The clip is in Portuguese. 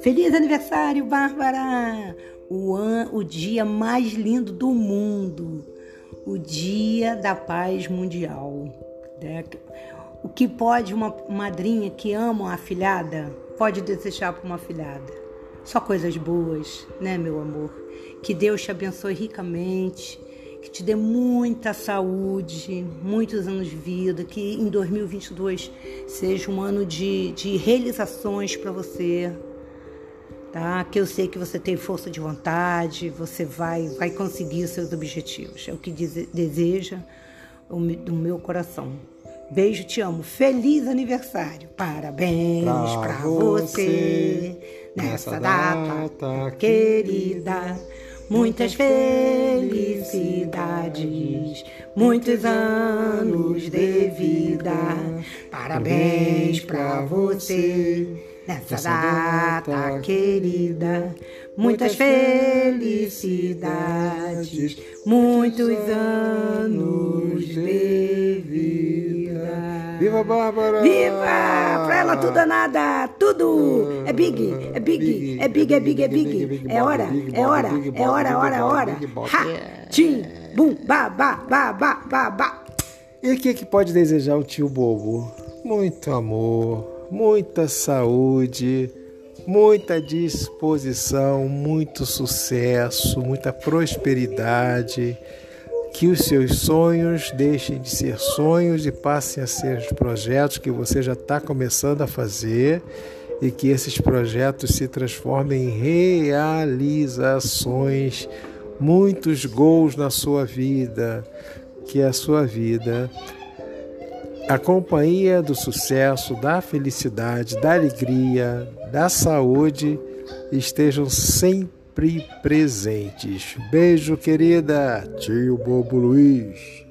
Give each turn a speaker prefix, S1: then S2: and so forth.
S1: Feliz aniversário, Bárbara! O, an, o dia mais lindo do mundo, o Dia da Paz Mundial. Né? O que pode uma madrinha que ama uma afilhada pode desejar para uma afilhada? Só coisas boas, né, meu amor? Que Deus te abençoe ricamente, que te dê muita saúde, muitos anos de vida, que em 2022 seja um ano de, de realizações para você, tá? Que eu sei que você tem força de vontade, você vai, vai conseguir os seus objetivos. É o que deseja do meu coração. Beijo, te amo. Feliz aniversário. Parabéns para você, nessa data, data querida. Muitas felicidades, muitos anos de vida. Parabéns para você nessa data querida. Muitas felicidades, muitos anos de vida.
S2: Viva Bárbara!
S1: Viva! Pra ela tudo ou nada, tudo! É big, é big, é big, é big, é big. É hora, é hora, é hora, hora, hora. Ha! Tim, bum, ba, ba, ba, ba, ba, ba.
S2: E o que, é que pode desejar o tio Bobo? Muito amor muita saúde, muita disposição, muito sucesso, muita prosperidade. Que os seus sonhos deixem de ser sonhos e passem a ser os projetos que você já está começando a fazer e que esses projetos se transformem em realizações, muitos gols na sua vida, que a sua vida a companhia do sucesso, da felicidade, da alegria, da saúde estejam sempre presentes. Beijo, querida. Tio Bobo Luiz.